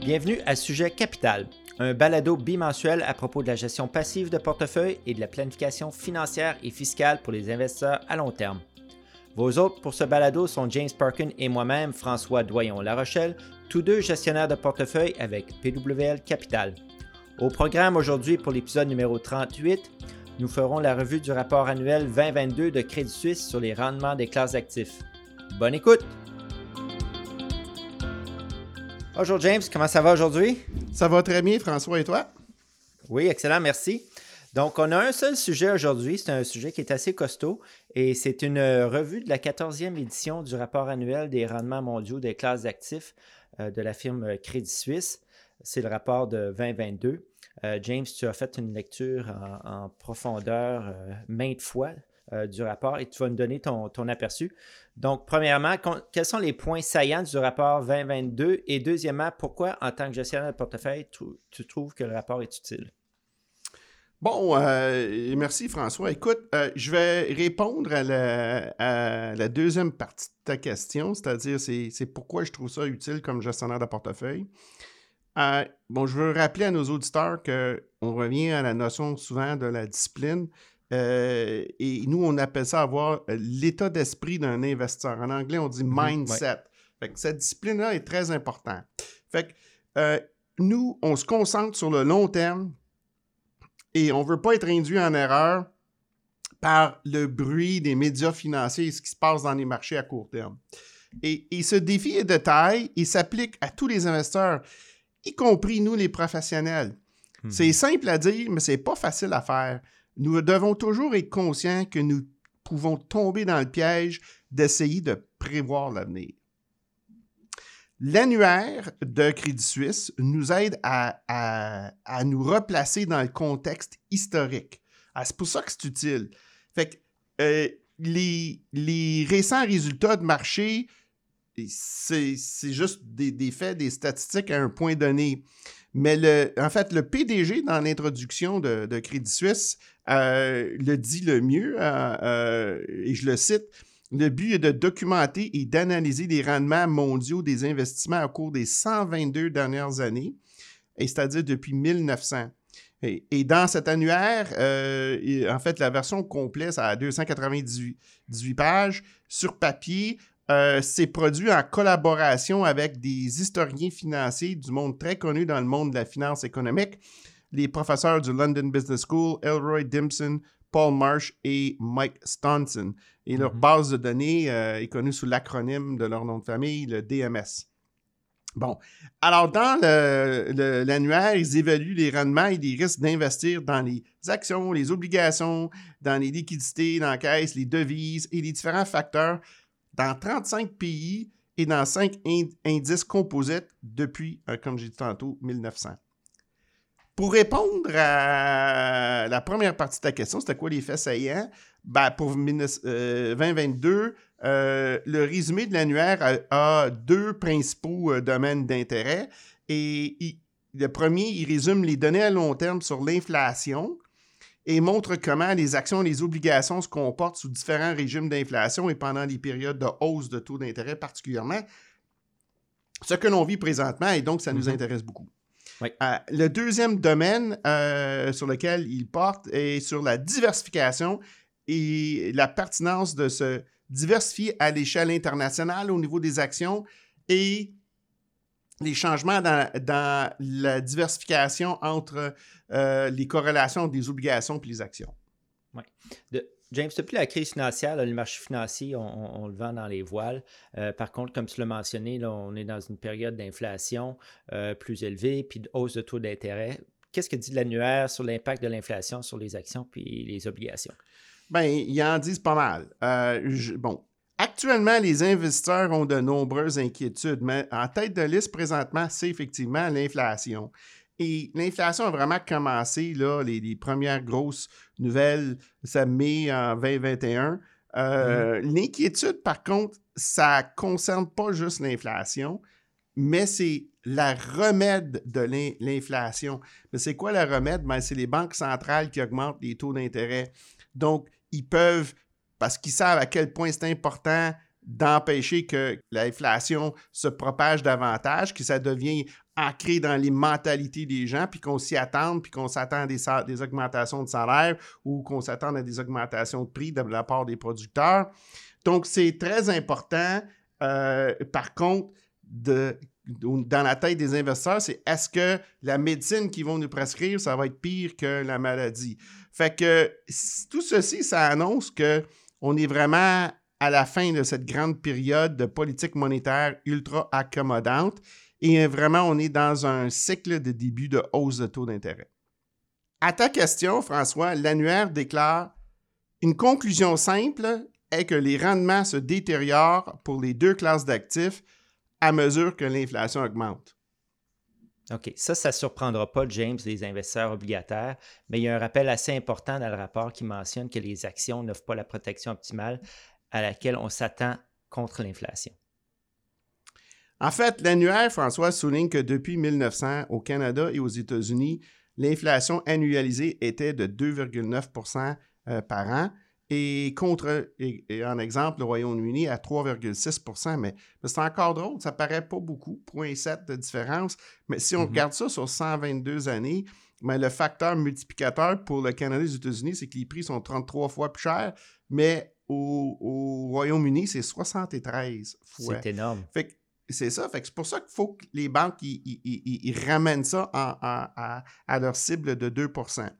Bienvenue à Sujet Capital, un balado bimensuel à propos de la gestion passive de portefeuille et de la planification financière et fiscale pour les investisseurs à long terme. Vos hôtes pour ce balado sont James Parkin et moi-même, François Doyon-La Rochelle, tous deux gestionnaires de portefeuille avec PWL Capital. Au programme aujourd'hui pour l'épisode numéro 38, nous ferons la revue du rapport annuel 2022 de Crédit Suisse sur les rendements des classes d'actifs. Bonne écoute! Bonjour James, comment ça va aujourd'hui? Ça va très bien, François, et toi? Oui, excellent, merci. Donc, on a un seul sujet aujourd'hui. C'est un sujet qui est assez costaud et c'est une revue de la 14e édition du rapport annuel des rendements mondiaux des classes d'actifs euh, de la firme Crédit Suisse. C'est le rapport de 2022. Euh, James, tu as fait une lecture en, profondeur euh, maintes fois du rapport et tu vas nous donner ton, aperçu. Donc, premièrement, quels sont les points saillants du rapport 2022 et deuxièmement, pourquoi en tant que gestionnaire de portefeuille, tu trouves que le rapport est utile? Bon, euh, merci François. Écoute, euh, je vais répondre à la, deuxième partie de ta question, c'est-à-dire c'est pourquoi je trouve ça utile comme gestionnaire de portefeuille. Euh, bon, je veux rappeler à nos auditeurs qu'on revient à la notion souvent de la discipline. Et nous, on appelle ça avoir l'état d'esprit d'un investisseur. En anglais, on dit mhm, mindset. Fait que cette discipline-là est très importante. Fait que nous, on se concentre sur le long terme et on ne veut pas être induit en erreur par le bruit des médias financiers et ce qui se passe dans les marchés à court terme. Et, ce défi est de taille et s'applique à tous les investisseurs, y compris nous les professionnels. Hmm. C'est simple à dire, mais c'est pas facile à faire. Nous devons toujours être conscients que nous pouvons tomber dans le piège d'essayer de prévoir l'avenir. L'annuaire de Crédit Suisse nous aide à, nous replacer dans le contexte historique. Ah, c'est pour ça que c'est utile. Fait que euh, les, récents résultats de marché, c'est juste des, faits, des statistiques à un point donné. Mais le, en fait, le PDG, dans l'introduction de, Crédit Suisse, euh, le dit le mieux, euh, et je le cite, le but est de documenter et d'analyser les rendements mondiaux des investissements au cours des 122 dernières années, c'est-à-dire depuis 1900. Et, dans cet annuaire, euh, en fait, la version complète, ça a 298 pages. Sur papier, euh, c'est produit en collaboration avec des historiens financiers du monde très connus dans le monde de la finance économique, les professeurs du London Business School, Elroy Dimson, Paul Marsh et Mike Staunton. Et leur mhm. base de données euh, est connue sous l'acronyme de leur nom de famille, le DMS. Bon, alors dans l'annuaire, ils évaluent les rendements et les risques d'investir dans les actions, les obligations, dans les liquidités, dans la caisse, les devises et les différents facteurs dans 35 pays et dans 5 indices composites depuis, euh, comme j'ai dit tantôt, 1900. Pour répondre à la première partie de ta question, c'était quoi les faits saillants? Ben, pour 2022, euh, euh, le résumé de l'annuaire a, deux principaux domaines d'intérêt. Et le premier, il résume les données à long terme sur l'inflation et montre comment les actions et les obligations se comportent sous différents régimes d'inflation et pendant les périodes de hausse de taux d'intérêt particulièrement. Ce que l'on vit présentement, et donc ça nous mm-hmm. intéresse beaucoup. Euh, le deuxième domaine euh, sur lequel il porte est sur la diversification et la pertinence de se diversifier à l'échelle internationale au niveau des actions et les changements dans, la diversification entre euh, les corrélations des obligations et les actions. Oui. James, depuis la crise financière, le marché financier, on, le vend dans les voiles. Euh, par contre, comme tu l'as mentionné, on est dans une période d'inflation euh, plus élevée, puis de hausse de taux d'intérêt. Qu'est-ce que dit l'annuaire sur l'impact de l'inflation sur les actions puis les obligations? Bien, ils en disent pas mal. Euh, bon, Actuellement, les investisseurs ont de nombreuses inquiétudes, mais en tête de liste présentement, c'est effectivement l'inflation. Et l'inflation a vraiment commencé, là, les, premières grosses nouvelles, ça mai en 2021. Euh, mm-hmm. L'inquiétude, par contre, ça ne concerne pas juste l'inflation, mais c'est la remède de l'inflation. Mais c'est quoi la remède? Ben, c'est les banques centrales qui augmentent les taux d'intérêt. Donc, ils peuvent, parce qu'ils savent à quel point c'est important d'empêcher que l'inflation se propage davantage, que ça devient ancré dans les mentalités des gens, puis qu'on s'y attende, puis qu'on s'attend à des, augmentations de salaire ou qu'on s'attend à des augmentations de prix de la part des producteurs. Donc, c'est très important, euh, par contre, dans la tête des investisseurs, c'est est-ce que la médecine qu'ils vont nous prescrire, ça va être pire que la maladie? Fait que tout ceci, ça annonce qu'on est vraiment à la fin de cette grande période de politique monétaire ultra accommodante et vraiment on est dans un cycle de début de hausse de taux d'intérêt. À ta question, François, l'annuaire déclare une conclusion simple est que les rendements se détériorent pour les deux classes d'actifs à mesure que l'inflation augmente. OK. Ça, ça ne surprendra pas James, les investisseurs obligataires, mais il y a un rappel assez important dans le rapport qui mentionne que les actions n'offrent pas la protection optimale à laquelle on s'attend contre l'inflation. En fait, l'annuaire, François, souligne que depuis 1900, au Canada et aux États-Unis, l'inflation annualisée était de 2,9% euh, par an et contre, et, en exemple, le Royaume-Uni à 3,6% mais, c'est encore drôle, ça paraît pas beaucoup, 0,7 de différence, mais si on mm-hmm. regarde ça sur 122 années, mais le facteur multiplicateur pour le Canada et les États-Unis, c'est que les prix sont 33 fois plus chers, mais au, Royaume-Uni, c'est 73 fois. C'est énorme. Fait c'est ça. Fait c'est pour ça qu'il faut que les banques ils, ramènent ça à, à, leur cible de 2%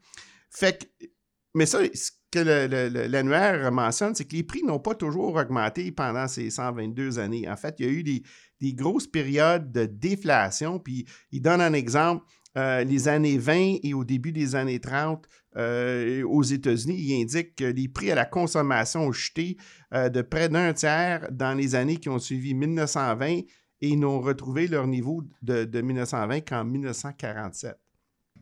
Fait que, mais ça, ce que l'annuaire mentionne, c'est que les prix n'ont pas toujours augmenté pendant ces 122 années. En fait, il y a eu des, grosses périodes de déflation. Puis il donne un exemple euh, les années 20 et au début des années 30 euh, aux États-Unis, il indique que les prix à la consommation ont chuté euh, de près d'un tiers dans les années qui ont suivi 1920 et n'ont retrouvé leur niveau de, 1920 qu'en 1947.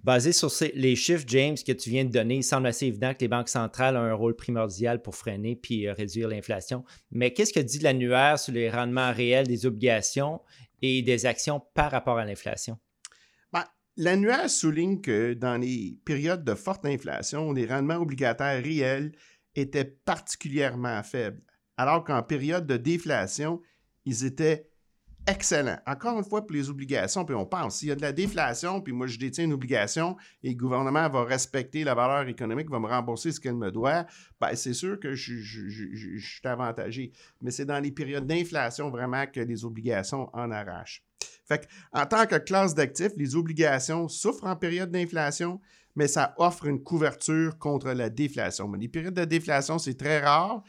Basé sur les chiffres, James, que tu viens de donner, il semble assez évident que les banques centrales ont un rôle primordial pour freiner puis réduire l'inflation. Mais qu'est-ce que dit l'annuaire sur les rendements réels des obligations et des actions par rapport à l'inflation? L'annuaire souligne que dans les périodes de forte inflation, les rendements obligataires réels étaient particulièrement faibles, alors qu'en période de déflation, ils étaient excellents. Encore une fois, pour les obligations, puis on pense, s'il y a de la déflation, puis moi je détiens une obligation et le gouvernement va respecter la valeur économique, va me rembourser ce qu'elle me doit, ben, c'est sûr que je, je suis avantagé. Mais c'est dans les périodes d'inflation vraiment que les obligations en arrachent. Fait en tant que classe d'actifs, les obligations souffrent en période d'inflation, mais ça offre une couverture contre la déflation. Mais les périodes de déflation, c'est très rare.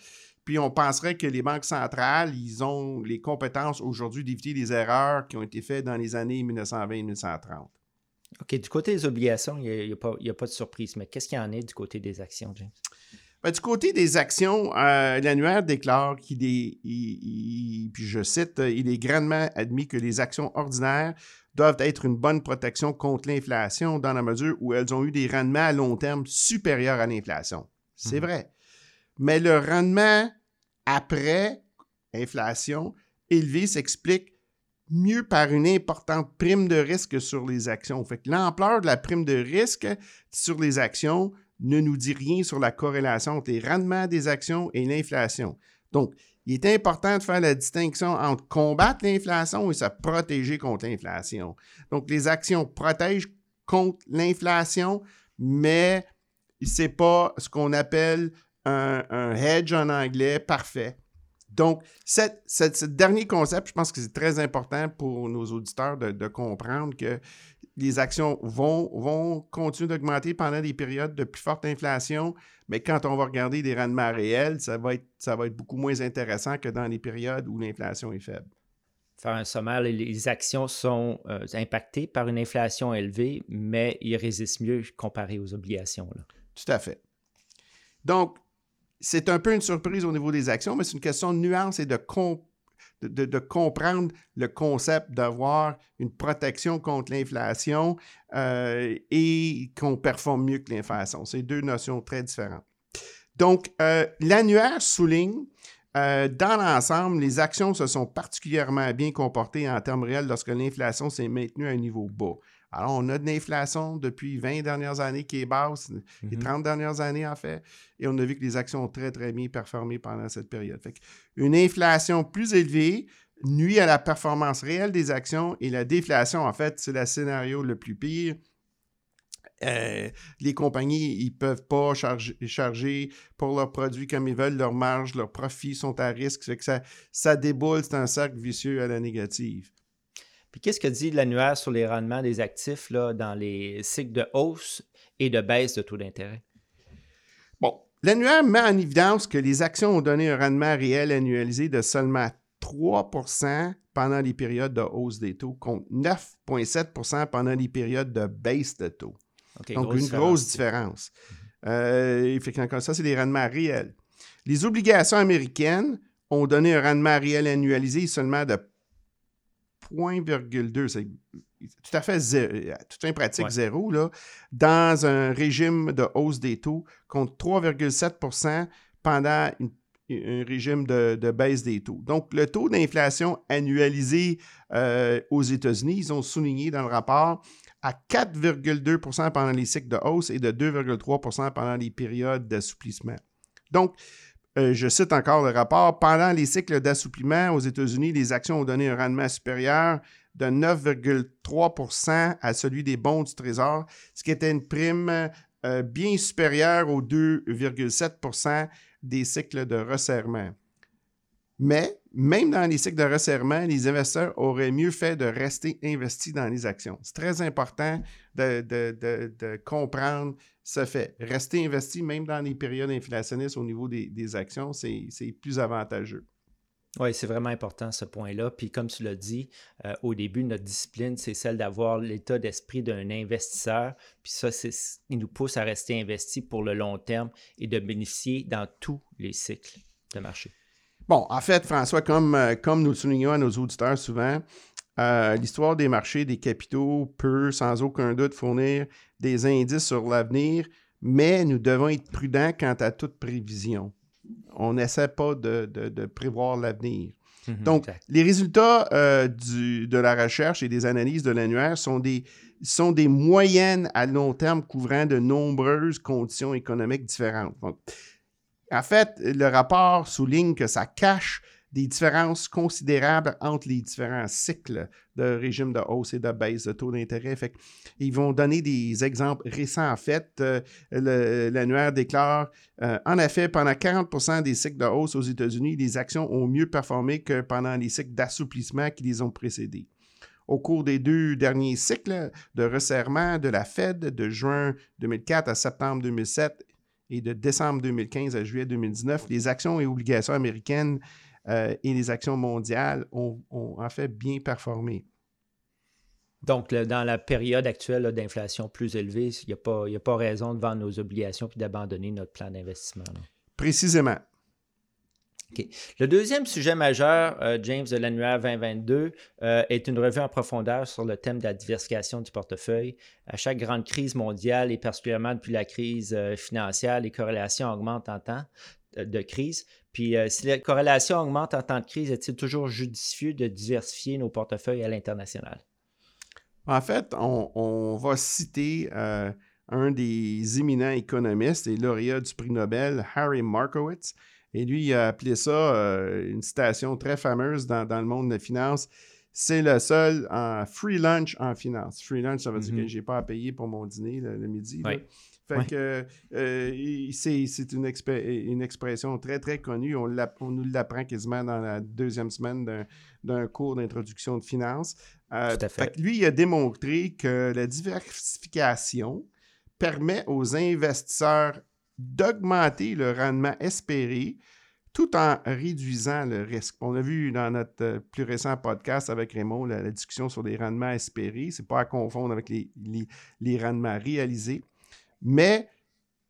Puis on penserait que les banques centrales, ils ont les compétences aujourd'hui d'éviter les erreurs qui ont été faites dans les années 1920-1930. OK, du côté des obligations, il n'y a, a, pas de surprise, mais qu'est-ce qu'il y en est du côté des actions, James? Ben, du côté des actions, euh, l'annuaire déclare qu'il est, puis je cite, il est grandement admis que les actions ordinaires doivent être une bonne protection contre l'inflation dans la mesure où elles ont eu des rendements à long terme supérieurs à l'inflation. C'est mhm. vrai. Mais le rendement après inflation élevé s'explique mieux par une importante prime de risque sur les actions. Fait l'ampleur de la prime de risque sur les actions ne nous dit rien sur la corrélation entre les rendements des actions et l'inflation. Donc, il est important de faire la distinction entre combattre l'inflation et se protéger contre l'inflation. Donc, les actions protègent contre l'inflation, mais ce n'est pas ce qu'on appelle un, hedge en anglais parfait. Donc, ce dernier concept, je pense que c'est très important pour nos auditeurs de comprendre que les actions vont, vont continuer d'augmenter pendant des périodes de plus forte inflation, mais quand on va regarder des rendements réels, ça va être, ça va être beaucoup moins intéressant que dans les périodes où l'inflation est faible. Faire un sommaire, les actions sont euh, impactées par une inflation élevée, mais ils résistent mieux comparé aux obligations. Tout à fait. Donc, c'est un peu une surprise au niveau des actions, mais c'est une question de nuance et de, comprendre le concept d'avoir une protection contre l'inflation euh, et qu'on performe mieux que l'inflation. C'est deux notions très différentes. Donc, euh, l'annuaire souligne, euh, dans l'ensemble, les actions se sont particulièrement bien comportées en termes réels lorsque l'inflation s'est maintenue à un niveau bas. Alors, on a de l'inflation depuis 20 dernières années qui est basse, les 30 mhm. dernières années en fait, et on a vu que les actions ont très, très bien performé pendant cette période. Fait une inflation plus élevée nuit à la performance réelle des actions et la déflation, en fait, c'est le scénario le plus pire. Euh, les compagnies, ils ne peuvent pas charger, charger, pour leurs produits comme ils veulent, leurs marges, leurs profits sont à risque. Fait que ça, ça déboule, c'est un cercle vicieux à la négative. Puis qu'est-ce que dit l'annuaire sur les rendements des actifs là, dans les cycles de hausse et de baisse de taux d'intérêt? Bon, l'annuaire met en évidence que les actions ont donné un rendement réel annualisé de seulement 3% pendant les périodes de hausse des taux contre 9,7% pendant les périodes de baisse de taux. Donc, une grosse différence. Euh, ça, c'est les rendements réels. Les obligations américaines ont donné un rendement réel annualisé seulement de 0,2. C'est tout à fait zéro, tout pratique zéro, là, dans un régime de hausse des taux contre 3,7% pendant un régime de, baisse des taux. Donc, le taux d'inflation annualisé euh, aux États-Unis, ils ont souligné dans le rapport, à 4,2% pendant les cycles de hausse et de 2,3% pendant les périodes d'assouplissement. Donc, euh, je cite encore le rapport, pendant les cycles d'assouplissement aux États-Unis, les actions ont donné un rendement supérieur de 9,3% à celui des bons du Trésor, ce qui était une prime euh, bien supérieure aux 2,7% des cycles de resserrement. Mais même dans les cycles de resserrement, les investisseurs auraient mieux fait de rester investis dans les actions. C'est très important de, comprendre ce fait. Rester investi, même dans les périodes inflationnistes au niveau des, actions, c'est plus avantageux. Oui, c'est vraiment important ce point-là. Puis comme tu l'as dit, euh, au début, notre discipline, c'est celle d'avoir l'état d'esprit d'un investisseur. Puis ça, il nous pousse à rester investi pour le long terme et de bénéficier dans tous les cycles de marché. Bon, en fait, François, comme, euh, comme nous le soulignons à nos auditeurs souvent, euh, l'histoire des marchés des capitaux peut sans aucun doute fournir des indices sur l'avenir, mais nous devons être prudents quant à toute prévision. On n'essaie pas de, prévoir l'avenir. Mhm, Donc, les résultats euh, du, de la recherche et des analyses de l'annuaire sont des, sont des moyennes à long terme couvrant de nombreuses conditions économiques différentes. Donc, en fait, le rapport souligne que ça cache des différences considérables entre les différents cycles de régime de hausse et de baisse de taux d'intérêt. ils vont donner des exemples récents. En fait, euh, l'annuaire déclare euh, En effet, pendant 40% des cycles de hausse aux États-Unis, les actions ont mieux performé que pendant les cycles d'assouplissement qui les ont précédés. Au cours des deux derniers cycles de resserrement de la Fed de juin 2004 à septembre 2007 et de décembre 2015 à juillet 2019, les actions et obligations américaines euh, et les actions mondiales ont, en fait bien performé. Donc, dans la période actuelle d'inflation plus élevée, il n'y a, pas, a pas raison de vendre nos obligations puis d'abandonner notre plan d'investissement. Précisément. Le deuxième sujet majeur, euh, James, de l'annuaire 2022 euh, est une revue en profondeur sur le thème de la diversification du portefeuille. À chaque grande crise mondiale et particulièrement depuis la crise euh, financière, les corrélations augmentent en temps de crise. Puis si la corrélation augmente en temps de crise, est-il toujours judicieux de diversifier nos portefeuilles à l'international? En fait, on, va citer un des éminents économistes et lauréat du prix Nobel, Harry Markowitz, et lui, il a appelé ça euh, une citation très fameuse dans, le monde de la finance. C'est le seul en free lunch en finance. Free lunch, ça veut dire que mm-hmm. je n'ai pas à payer pour mon dîner le, midi. Fait que euh, c'est une, une, expression très, très connue. On, nous l'apprend quasiment dans la deuxième semaine d'un cours d'introduction de finance. Euh, fait. que lui, il a démontré que la diversification permet aux investisseurs d'augmenter le rendement espéré tout en réduisant le risque. On a vu dans notre euh, plus récent podcast avec Raymond la, discussion sur les rendements espérés. Ce n'est pas à confondre avec les, les, rendements réalisés. Mais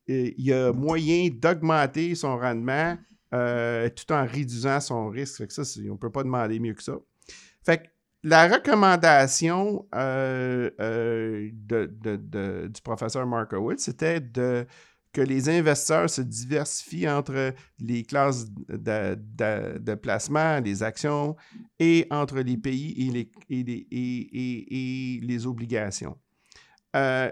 euh, il y a moyen d'augmenter son rendement euh, tout en réduisant son risque. Ça, on ne peut pas demander mieux que ça. Fait que la recommandation du professeur Markowitz, c'était que les investisseurs se diversifient entre les classes de, placement, les actions, et entre les pays et les, obligations. euh,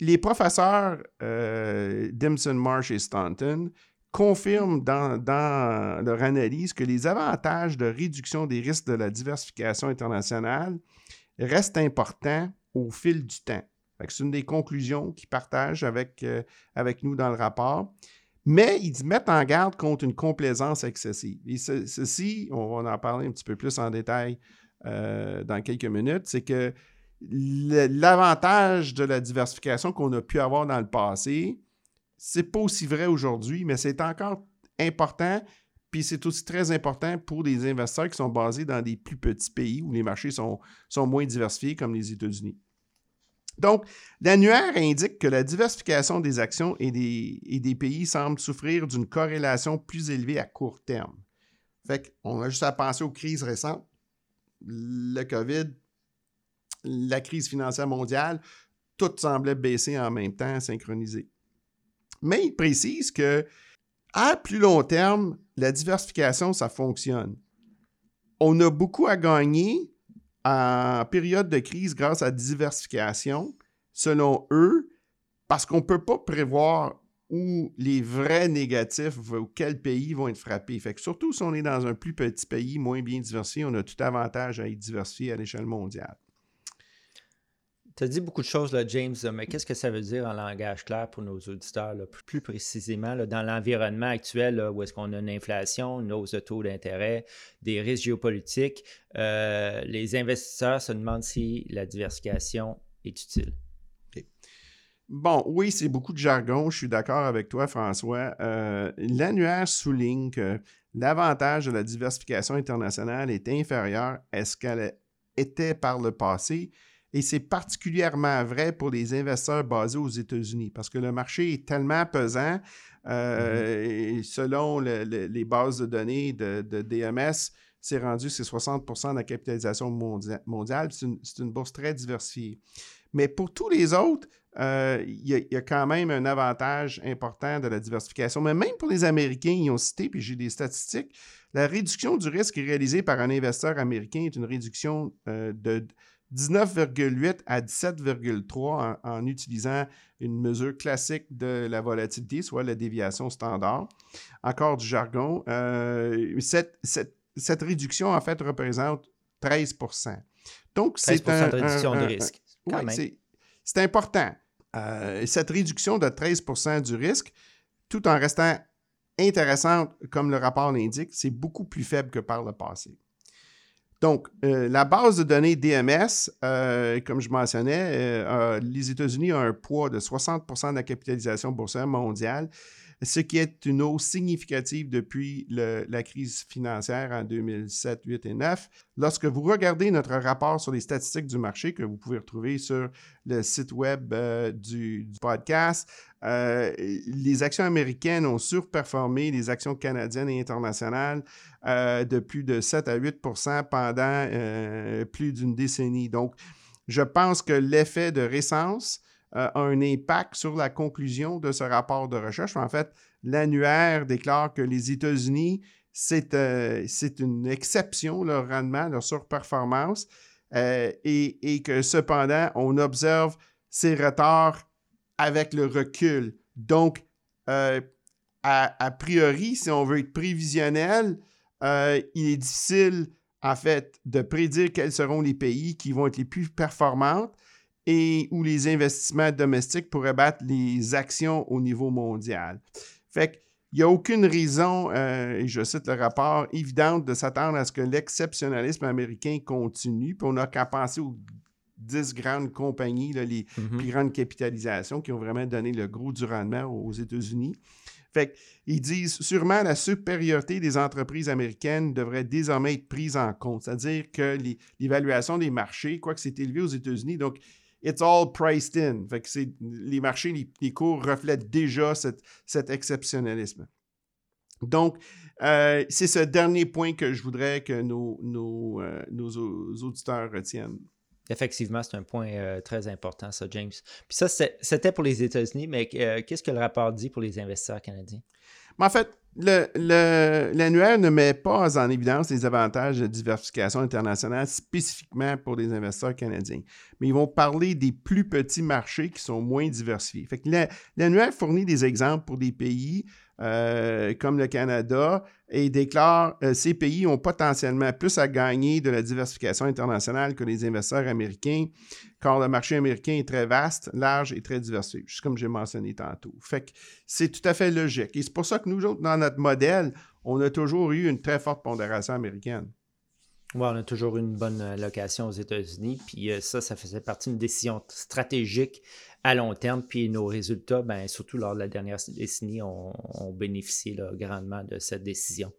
les professeurs euh, Dimson, Marsh et Staunton confirment dans, dans, leur analyse que les avantages de réduction des risques de la diversification internationale restent importants au fil du temps. C'est une des conclusions qu'ils partagent avec, euh, avec nous dans le rapport. Mais ils mettent en garde contre une complaisance excessive. Et ceci, on va en parler un petit peu plus en détail euh, dans quelques minutes, c'est que l'avantage de la diversification qu'on a pu avoir dans le passé, c'est pas aussi vrai aujourd'hui, mais c'est encore important. Puis c'est aussi très important pour des investisseurs qui sont basés dans des plus petits pays où les marchés sont, sont moins diversifiés, comme les États-Unis. Donc, l'annuaire indique que la diversification des actions et des, et des pays semble souffrir d'une corrélation plus élevée à court terme. Fait qu'on a juste à penser aux crises récentes, le COVID, la crise financière mondiale, tout semblait baisser en même temps, synchronisé. Mais il précise que à plus long terme, la diversification, ça fonctionne. On a beaucoup à gagner en période de crise grâce à la diversification, selon eux, parce qu'on ne peut pas prévoir où les vrais négatifs ou quels pays vont être frappés. Surtout si on est dans un plus petit pays, moins bien diversifié, on a tout avantage à être diversifié à l'échelle mondiale. Tu as dit beaucoup de choses, là, James, mais qu'est-ce que ça veut dire en langage clair pour nos auditeurs, plus, précisément dans l'environnement actuel où est-ce qu'on a une inflation, une hausse de taux d'intérêt, des risques géopolitiques? Euh, les investisseurs se demandent si la diversification est utile? Bon, oui, c'est beaucoup de jargon. Je suis d'accord avec toi, François. Euh, l'annuaire souligne que l'avantage de la diversification internationale est inférieur à ce qu'elle était par le passé et c'est particulièrement vrai pour les investisseurs basés aux États-Unis parce que le marché est tellement pesant. Euh, mm-hmm. selon les bases de données de, DMS, c'est rendu c'est 60% de la capitalisation mondiale. C'est une, bourse très diversifiée. Mais pour tous les autres, euh, il y, a quand même un avantage important de la diversification. Mais même pour les Américains, ils ont cité, puis j'ai des statistiques, la réduction du risque réalisée par un investisseur américain est une réduction euh, de 19,8 à 17,3 en, utilisant une mesure classique de la volatilité, soit la déviation standard. Encore du jargon. Euh, cette, réduction, en fait, représente 13% Donc, c'est un, de réduction de risque. c'est important. Euh, cette réduction de 13% du risque, tout en restant intéressante, comme le rapport l'indique, c'est beaucoup plus faible que par le passé. Donc, euh, la base de données DMS, euh, comme je mentionnais, euh, les États-Unis ont un poids de 60% de la capitalisation boursière mondiale, ce qui est une hausse significative depuis la crise financière en 2007, 8 et 9. Lorsque vous regardez notre rapport sur les statistiques du marché que vous pouvez retrouver sur le site web du, podcast, euh, les actions américaines ont surperformé les actions canadiennes et internationales euh, de plus de 7 à 8% pendant euh, plus d'une décennie. Donc, je pense que l'effet de récence a un impact sur la conclusion de ce rapport de recherche. En fait, l'annuaire déclare que les États-Unis, c'est une exception, leur rendement, leur surperformance, et, et que cependant, on observe ces retards avec le recul. Donc, euh, a, priori, si on veut être prévisionnel, euh, il est difficile, en fait, de prédire quels seront les pays qui vont être les plus performants et où les investissements domestiques pourraient battre les actions au niveau mondial. Fait qu'il n'y a aucune raison, euh, et je cite le rapport, évidente de s'attendre à ce que l'exceptionnalisme américain continue. Puis on n'a qu'à penser aux 10 grandes compagnies, les mm-hmm. plus grandes capitalisations qui ont vraiment donné le gros du rendement aux États-Unis. Fait qu'ils disent sûrement la supériorité des entreprises américaines devrait désormais être prise en compte. C'est-à-dire que l'évaluation des marchés, quoique c'est élevé aux États-Unis, donc it's all priced in. Fait les marchés, les, cours reflètent déjà cet exceptionnalisme. Donc, euh, c'est ce dernier point que je voudrais que nos, euh, nos auditeurs retiennent. Effectivement, c'est un point euh, très important, ça, James. Puis ça, c'était pour les États-Unis, mais euh, qu'est-ce que le rapport dit pour les investisseurs canadiens? Mais en fait, l'annuaire ne met pas en évidence les avantages de diversification internationale spécifiquement pour les investisseurs canadiens. Mais ils vont parler des plus petits marchés qui sont moins diversifiés. Fait que l'annuaire fournit des exemples pour des pays euh, comme le Canada et déclare euh, ces pays ont potentiellement plus à gagner de la diversification internationale que les investisseurs américains, car le marché américain est très vaste, large et très diversifié, juste comme j'ai mentionné tantôt. Fait que c'est tout à fait logique. Et c'est pour ça que nous autres, dans notre modèle, on a toujours eu une très forte pondération américaine. Oui, on a toujours eu une bonne euh, location aux États-Unis. Puis ça, ça faisait partie d'une décision stratégique à long terme. Puis nos résultats, ben, surtout lors de la dernière décennie, ont, bénéficié grandement de cette décision.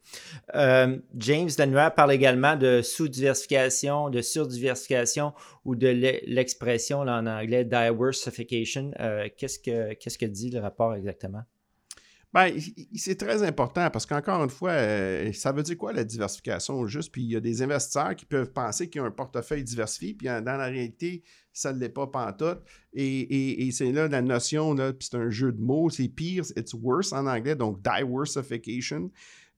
Euh, James Lanoir parle également de sous-diversification, de surdiversification ou de l'expression en anglais diversification. Euh, qu'est-ce, que, qu'est-ce que dit le rapport exactement? Ben, c'est très important parce qu'encore une fois, euh, ça veut dire quoi la diversification juste? Puis il y a des investisseurs qui peuvent penser qu'ils ont un portefeuille diversifié, puis dans la réalité, ça ne l'est pas pantoute. Et, et, c'est là la notion, là, puis c'est un jeu de mots, c'est pire, it's worse en anglais, donc diversification.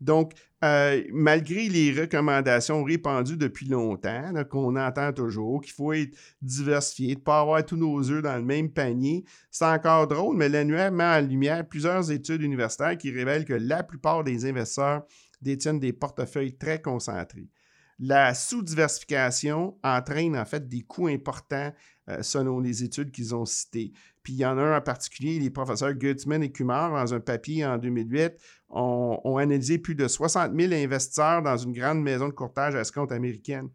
Donc, euh, malgré les recommandations répandues depuis longtemps, qu'on entend toujours, qu'il faut être diversifié, de ne pas avoir tous nos œufs dans le même panier, c'est encore drôle, mais l'annuaire met en lumière plusieurs études universitaires qui révèlent que la plupart des investisseurs détiennent des portefeuilles très concentrés. La sous-diversification entraîne en fait des coûts importants euh, selon les études qu'ils ont citées. Puis il y en a un en particulier, les professeurs Gutzman et Kumar, dans un papier en 2008, ont, analysé plus de 60 000 investisseurs dans une grande maison de courtage à escompte américaine.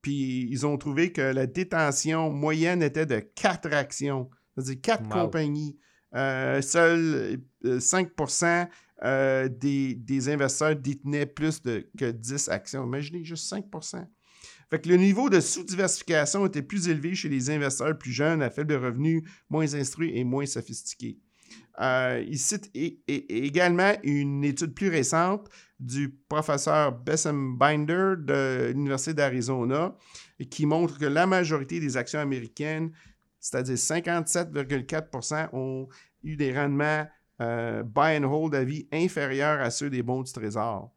Puis ils ont trouvé que la détention moyenne était de 4 actions, c'est-à-dire 4 compagnies. Euh, seuls 5% euh, des, investisseurs détenaient plus de, que 10 actions. Imaginez juste 5 fait le niveau de sous-diversification était plus élevé chez les investisseurs plus jeunes, à faible revenu, moins instruits et moins sophistiqués. Euh, il cite également une étude plus récente du professeur Bessem Binder de l'Université d'Arizona qui montre que la majorité des actions américaines, c'est-à-dire 57,4% ont eu des rendements euh, buy and hold à vie inférieurs à ceux des bons du Trésor.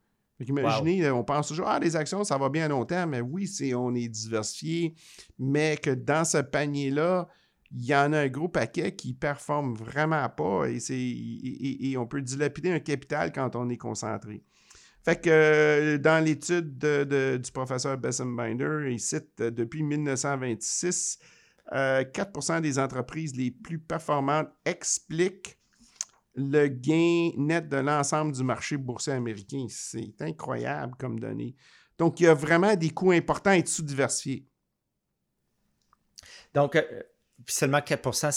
Imaginez, on pense toujours, ah, les actions, ça va bien à long terme, mais oui, c'est, on est diversifié, mais que dans ce panier-là, il y en a un gros paquet qui ne performe vraiment pas et, c'est, et, on peut dilapider un capital quand on est concentré. Fait que euh, dans l'étude du professeur Bessenbinder, il cite euh, depuis 1926, 4% euh, des entreprises les plus performantes expliquent le gain net de l'ensemble du marché boursier américain. C'est incroyable comme donnée. Donc, il y a vraiment des coûts importants à être sous-diversifiés. Donc, euh, puis seulement 4%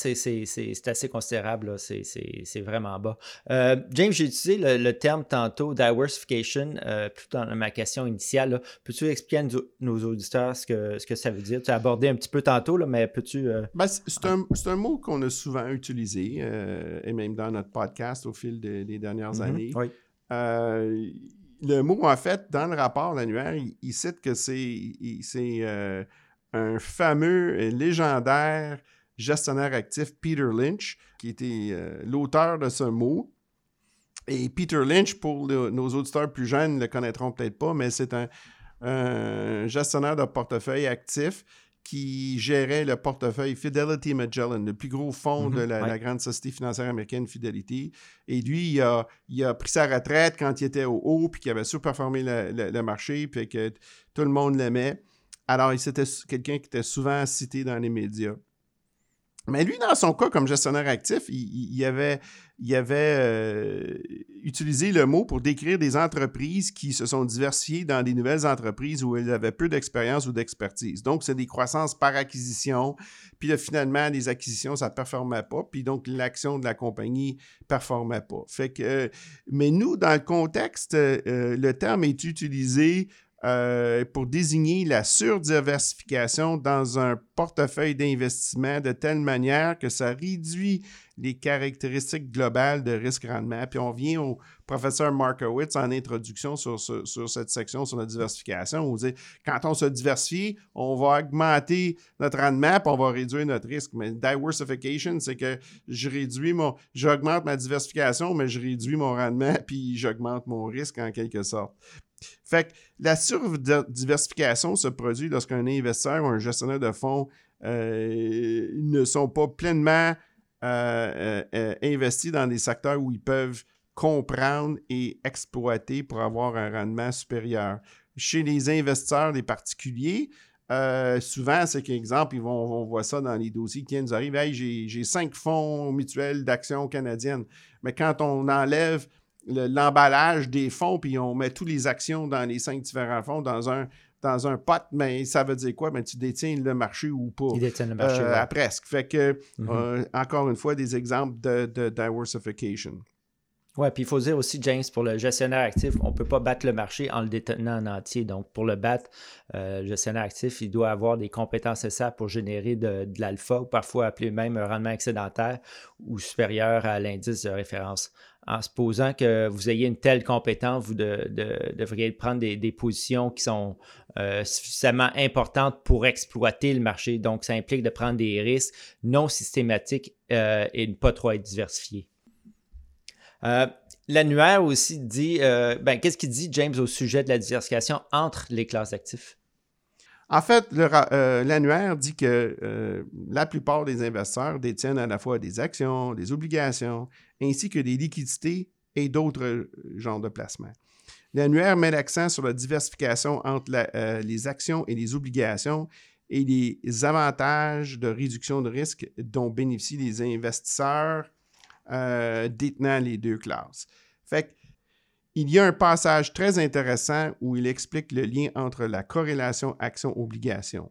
c'est assez considérable. C'est vraiment bas. Euh, James, j'ai utilisé le, terme tantôt diversification euh, plutôt dans ma question initiale. Peux-tu expliquer à nos, auditeurs ce que, ce que ça veut dire? Tu as abordé un petit peu tantôt, là, mais peux-tu. Euh, ben, c'est un, un, mot qu'on a souvent utilisé, et même dans notre podcast au fil des dernières mm-hmm. années. Oui. le mot, en fait, dans le rapport annuaire, il, il cite que c'est un fameux et légendaire gestionnaire actif Peter Lynch, qui était euh, l'auteur de ce mot. Et Peter Lynch, pour nos auditeurs plus jeunes, ne le connaîtront peut-être pas, mais c'est un, gestionnaire de portefeuille actif qui gérait le portefeuille Fidelity Magellan, le plus gros fonds de mhm, la, grande société financière américaine Fidelity. Et lui, il a, il a, pris sa retraite quand il était au haut, puis qu'il avait surperformé le, le, marché, puis que tout le monde l'aimait. Alors, c'était quelqu'un qui était souvent cité dans les médias. Mais lui, dans son cas, comme gestionnaire actif, il, avait, il avait euh, utilisé le mot pour décrire des entreprises qui se sont diversifiées dans des nouvelles entreprises où elles avaient peu d'expérience ou d'expertise. Donc, c'est des croissances par acquisition. Puis là, finalement, les acquisitions, ça ne performait pas. Puis donc, l'action de la compagnie ne performait pas. Fait que, mais nous, dans le contexte, euh, le terme est utilisé euh, pour désigner la surdiversification dans un portefeuille d'investissement de telle manière que ça réduit les caractéristiques globales de risque-rendement. Puis on vient au professeur Markowitz en introduction sur, cette section sur la diversification. On dit quand on se diversifie, on va augmenter notre rendement puis on va réduire notre risque. Mais diversification, c'est que je réduis mon, j'augmente ma diversification, mais je réduis mon rendement puis j'augmente mon risque en quelque sorte. Fait que la surdiversification se produit lorsqu'un investisseur ou un gestionnaire de fonds euh, ne sont pas pleinement euh, euh, investis dans des secteurs où ils peuvent comprendre et exploiter pour avoir un rendement supérieur. Chez les investisseurs, les particuliers, souvent, c'est qu'exemple, ils vont, on voit ça dans les dossiers qui nous arrivent. Hey, j'ai cinq fonds mutuels d'actions canadiennes. Mais quand on enlève l'emballage des fonds, puis on met toutes les actions dans les cinq différents fonds dans un, dans un pot, mais ça veut dire quoi? Ben, tu détiens le marché ou pas. Il détient le marché, euh, presque. Fait que, mm-hmm. euh, encore une fois, des exemples de, de diversification. Oui, puis il faut dire aussi, James, pour le gestionnaire actif, on ne peut pas battre le marché en le détenant en entier. Donc, pour le battre, euh, le gestionnaire actif, il doit avoir des compétences nécessaires pour générer de, l'alpha, ou parfois appelé même un rendement excédentaire ou supérieur à l'indice de référence. En supposant que vous ayez une telle compétence, vous devriez prendre des, positions qui sont euh, suffisamment importantes pour exploiter le marché. Donc, ça implique de prendre des risques non systématiques euh, et ne pas trop être diversifié. Euh, l'annuaire aussi dit, euh, ben, qu'est-ce qu'il dit, James, au sujet de la diversification entre les classes d'actifs? En fait, euh, l'annuaire dit que la plupart des investisseurs détiennent à la fois des actions, des obligations, ainsi que des liquidités et d'autres genres de placements. L'annuaire met l'accent sur la diversification entre les actions et les obligations et les avantages de réduction de risque dont bénéficient les investisseurs euh, détenant les deux classes. Fait il y a un passage très intéressant où il explique le lien entre la corrélation action-obligation.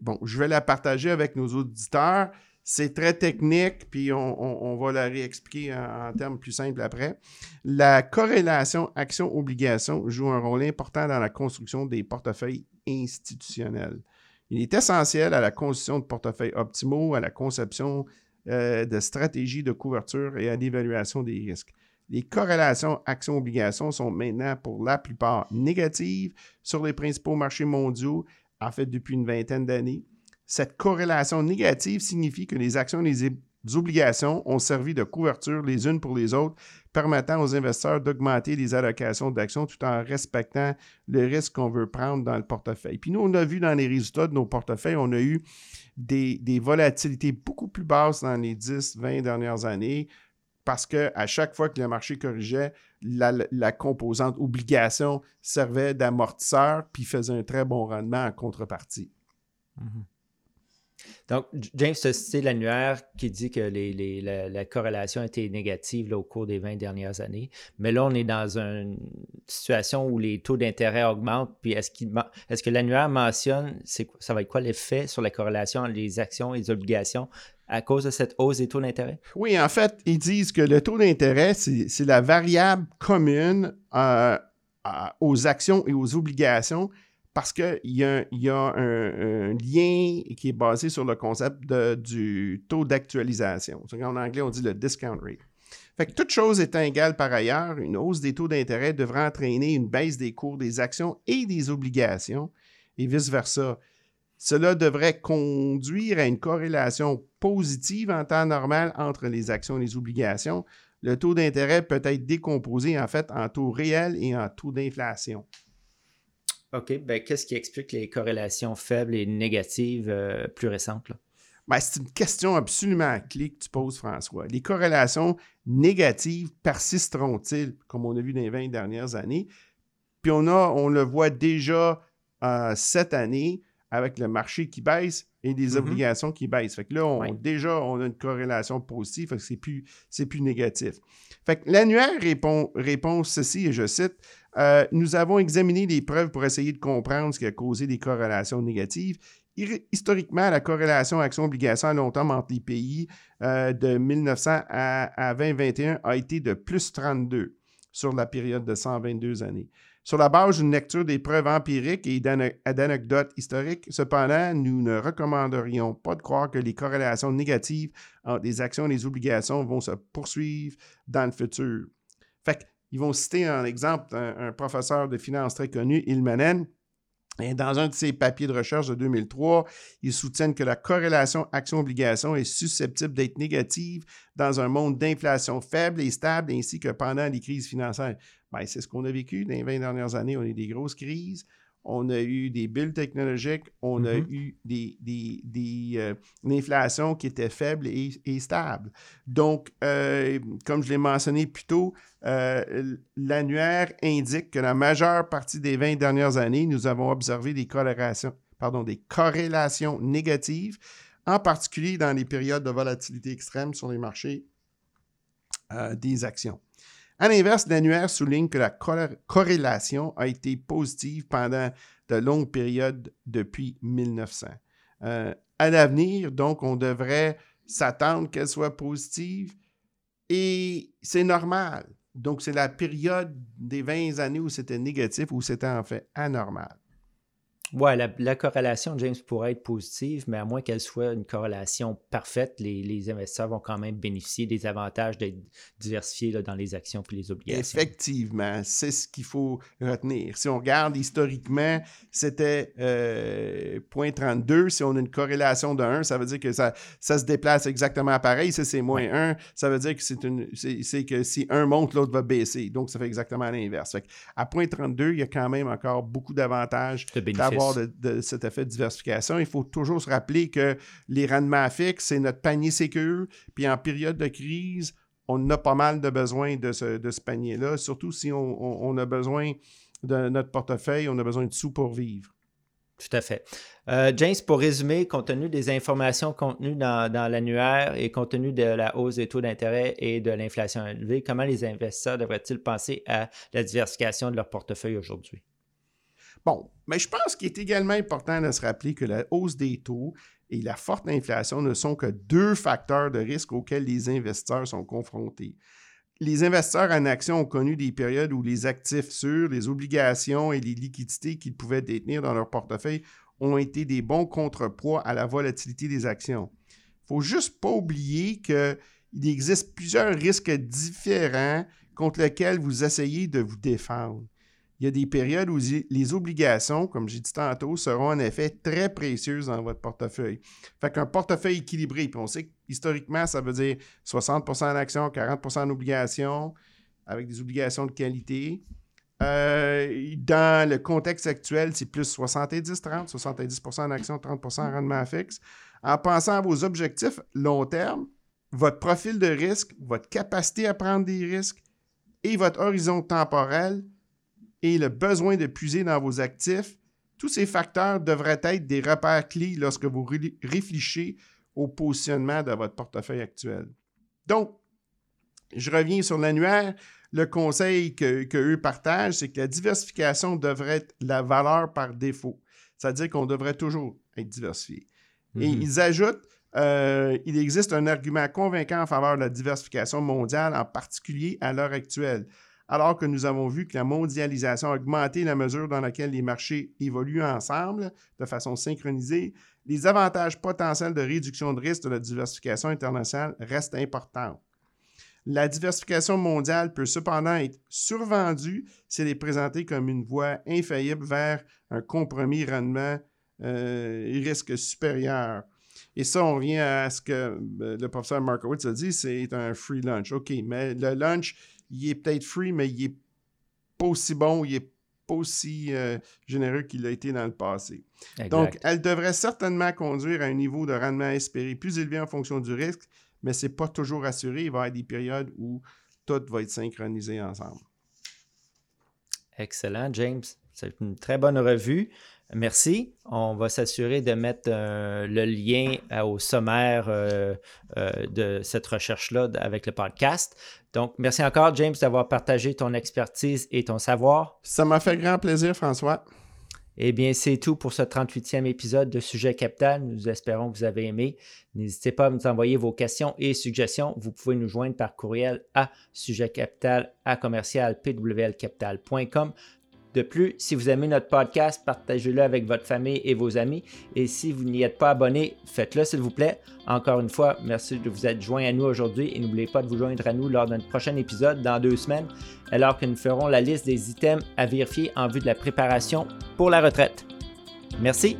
Bon, je vais la partager avec nos auditeurs. C'est très technique, puis on, va la réexpliquer en, termes plus simples après. La corrélation action-obligation joue un rôle important dans la construction des portefeuilles institutionnels. Il est essentiel à la construction de portefeuilles optimaux, à la conception euh, de stratégie de couverture et à l'évaluation des risques. Les corrélations actions-obligations sont maintenant pour la plupart négatives sur les principaux marchés mondiaux, en fait depuis une vingtaine d'années. Cette corrélation négative signifie que les actions et les obligations ont servi de couverture les unes pour les autres, permettant aux investisseurs d'augmenter les allocations d'actions tout en respectant le risque qu'on veut prendre dans le portefeuille. Puis nous, on a vu dans les résultats de nos portefeuilles, on a eu des, volatilités beaucoup plus basses dans les 10, 20 dernières années parce qu'à chaque fois que le marché corrigeait, la, composante obligation servait d'amortisseur puis faisait un très bon rendement en contrepartie. Mm-hmm. Donc, James cité l'annuaire qui dit que la, corrélation été négative au cours des 20 dernières années. Mais là, on est dans une situation où les taux d'intérêt augmentent. Puis est-ce, est que l'annuaire mentionne, ça va être quoi l'effet sur la corrélation entre les actions et les obligations à cause de cette hausse des taux d'intérêt? Oui, en fait, ils disent que le taux d'intérêt, c'est, la variable commune euh, aux actions et aux obligations parce qu'il y a, un, lien qui est basé sur le concept du taux d'actualisation. En anglais, on dit le discount rate. Fait que toute chose étant égale par ailleurs, une hausse des taux d'intérêt devrait entraîner une baisse des cours des actions et des obligations et vice-versa. Cela devrait conduire à une corrélation positive en temps normal entre les actions et les obligations. Le taux d'intérêt peut être décomposé en fait en taux réel et en taux d'inflation. OK. Ben, qu'est-ce qui explique les corrélations faibles et négatives euh, plus récentes? Ben, c'est une question absolument clé que tu poses, François. Les corrélations négatives persisteront-ils, comme on a vu dans les 20 dernières années? Puis on, a, on le voit déjà euh, cette année avec le marché qui baisse et des mm-hmm. obligations qui baissent. Fait que là, on, déjà, on a une corrélation positive, fait que c'est plus, plus négatif. Fait que l'annuaire répond, répond ceci, et je cite, euh, nous avons examiné des preuves pour essayer de comprendre ce qui a causé des corrélations négatives. Historiquement, la corrélation action-obligation à long terme entre les pays euh, de 1900 à, 2021 a été de plus 32 sur la période de 122 années. Sur la base d'une lecture des preuves empiriques et d'anecdotes historiques, cependant, nous ne recommanderions pas de croire que les corrélations négatives entre les actions et les obligations vont se poursuivre dans le futur. Fait qu'ils vont citer en exemple un, professeur de finance très connu, Ilmanen, et dans un de ses papiers de recherche de 2003, ils soutiennent que la corrélation action-obligation est susceptible d'être négative dans un monde d'inflation faible et stable ainsi que pendant les crises financières. Ben, c'est ce qu'on a vécu dans les 20 dernières années. On a eu des grosses crises on a eu des bulles technologiques, on a mm-hmm. eu des, des, euh, une inflation qui était faible et, stable. Donc, euh, comme je l'ai mentionné plus tôt, euh, l'annuaire indique que la majeure partie des 20 dernières années, nous avons observé des corrélations, pardon, des corrélations négatives, en particulier dans les périodes de volatilité extrême sur les marchés des actions. À l'inverse, l'annuaire souligne que la corrélation a été positive pendant de longues périodes depuis 1900. Euh, à l'avenir, donc, on devrait s'attendre qu'elle soit positive et c'est normal. Donc, c'est la période des 20 années où c'était négatif, où c'était en fait anormal. Oui, la, corrélation, James, pourrait être positive, mais à moins qu'elle soit une corrélation parfaite, les, investisseurs vont quand même bénéficier des avantages d'être diversifiés dans les actions et les obligations. Effectivement, c'est ce qu'il faut retenir. Si on regarde historiquement, c'était euh, 0.32. Si on a une corrélation de 1, ça veut dire que ça, ça se déplace exactement pareil. Si c'est moins 1, ça veut dire que c'est une c'est que si un monte, l'autre va baisser. Donc, ça fait exactement l'inverse. À 0.32, il y a quand même encore beaucoup d'avantages de, cet effet de diversification, il faut toujours se rappeler que les rendements fixes, c'est notre panier sécure. Puis en période de crise, on a pas mal de besoin de ce, panier-là, surtout si on, a besoin de notre portefeuille, on a besoin de sous pour vivre. Tout à fait. Euh, James, pour résumer, compte tenu des informations contenues dans, dans l'annuaire et compte tenu de la hausse des taux d'intérêt et de l'inflation élevée, comment les investisseurs devraient-ils penser à la diversification de leur portefeuille aujourd'hui? Bon, mais je pense qu'il est également important de se rappeler que la hausse des taux et la forte inflation ne sont que deux facteurs de risque auxquels les investisseurs sont confrontés. Les investisseurs en actions ont connu des périodes où les actifs sûrs, les obligations et les liquidités qu'ils pouvaient détenir dans leur portefeuille ont été des bons contrepoids à la volatilité des actions. Il ne faut juste pas oublier qu'il existe plusieurs risques différents contre lesquels vous essayez de vous défendre il y a des périodes où les obligations, comme j'ai dit tantôt, seront en effet très précieuses dans votre portefeuille. Fait qu'un portefeuille équilibré, puis on sait que historiquement, ça veut dire 60% en actions, 40% en obligations, avec des obligations de qualité. Euh, dans le contexte actuel, c'est plus 70-30, 70% en actions, 30% en rendement fixe. En pensant à vos objectifs long terme, votre profil de risque, votre capacité à prendre des risques et votre horizon temporel, et le besoin de puiser dans vos actifs, tous ces facteurs devraient être des repères clés lorsque vous réfléchissez au positionnement de votre portefeuille actuel. Donc, je reviens sur l'annuaire. Le conseil que, eux partagent, c'est que la diversification devrait être la valeur par défaut. C'est-à-dire qu'on devrait toujours être diversifié. Et mm-hmm. ils ajoutent, euh, il existe un argument convaincant en faveur de la diversification mondiale, en particulier à l'heure actuelle alors que nous avons vu que la mondialisation a augmenté la mesure dans laquelle les marchés évoluent ensemble de façon synchronisée, les avantages potentiels de réduction de risque de la diversification internationale restent importants. La diversification mondiale peut cependant être survendue si elle est présentée comme une voie infaillible vers un compromis rendement euh, risque supérieur. Et ça, on revient à ce que euh, le professeur Markowitz a dit, c'est un free lunch. OK, mais le lunch, il est peut-être free, mais il n'est pas aussi bon, il n'est pas aussi euh, généreux qu'il a été dans le passé. Donc, elle devrait certainement conduire à un niveau de rendement espéré plus élevé en fonction du risque, mais ce n'est pas toujours assuré. Il va y avoir des périodes où tout va être synchronisé ensemble. Excellent, James. C'est une très bonne revue. Merci. On va s'assurer de mettre euh, le lien euh, au sommaire euh, de cette recherche-là avec le podcast. Donc, merci encore, James, d'avoir partagé ton expertise et ton savoir. Ça m'a fait grand plaisir, François. Eh bien, c'est tout pour ce 38e épisode de Sujet Capital. Nous espérons que vous avez aimé. N'hésitez pas à nous envoyer vos questions et suggestions. Vous pouvez nous joindre par courriel à sujetcapital à commercial pwlcapital.com. De plus, si vous aimez notre podcast, partagez-le avec votre famille et vos amis. Et si vous n'y êtes pas abonné, faites-le s'il vous plaît. Encore une fois, merci de vous être joint à nous aujourd'hui et n'oubliez pas de vous joindre à nous lors d'un prochain épisode dans deux semaines, alors que nous ferons la liste des items à vérifier en vue de la préparation pour la retraite. Merci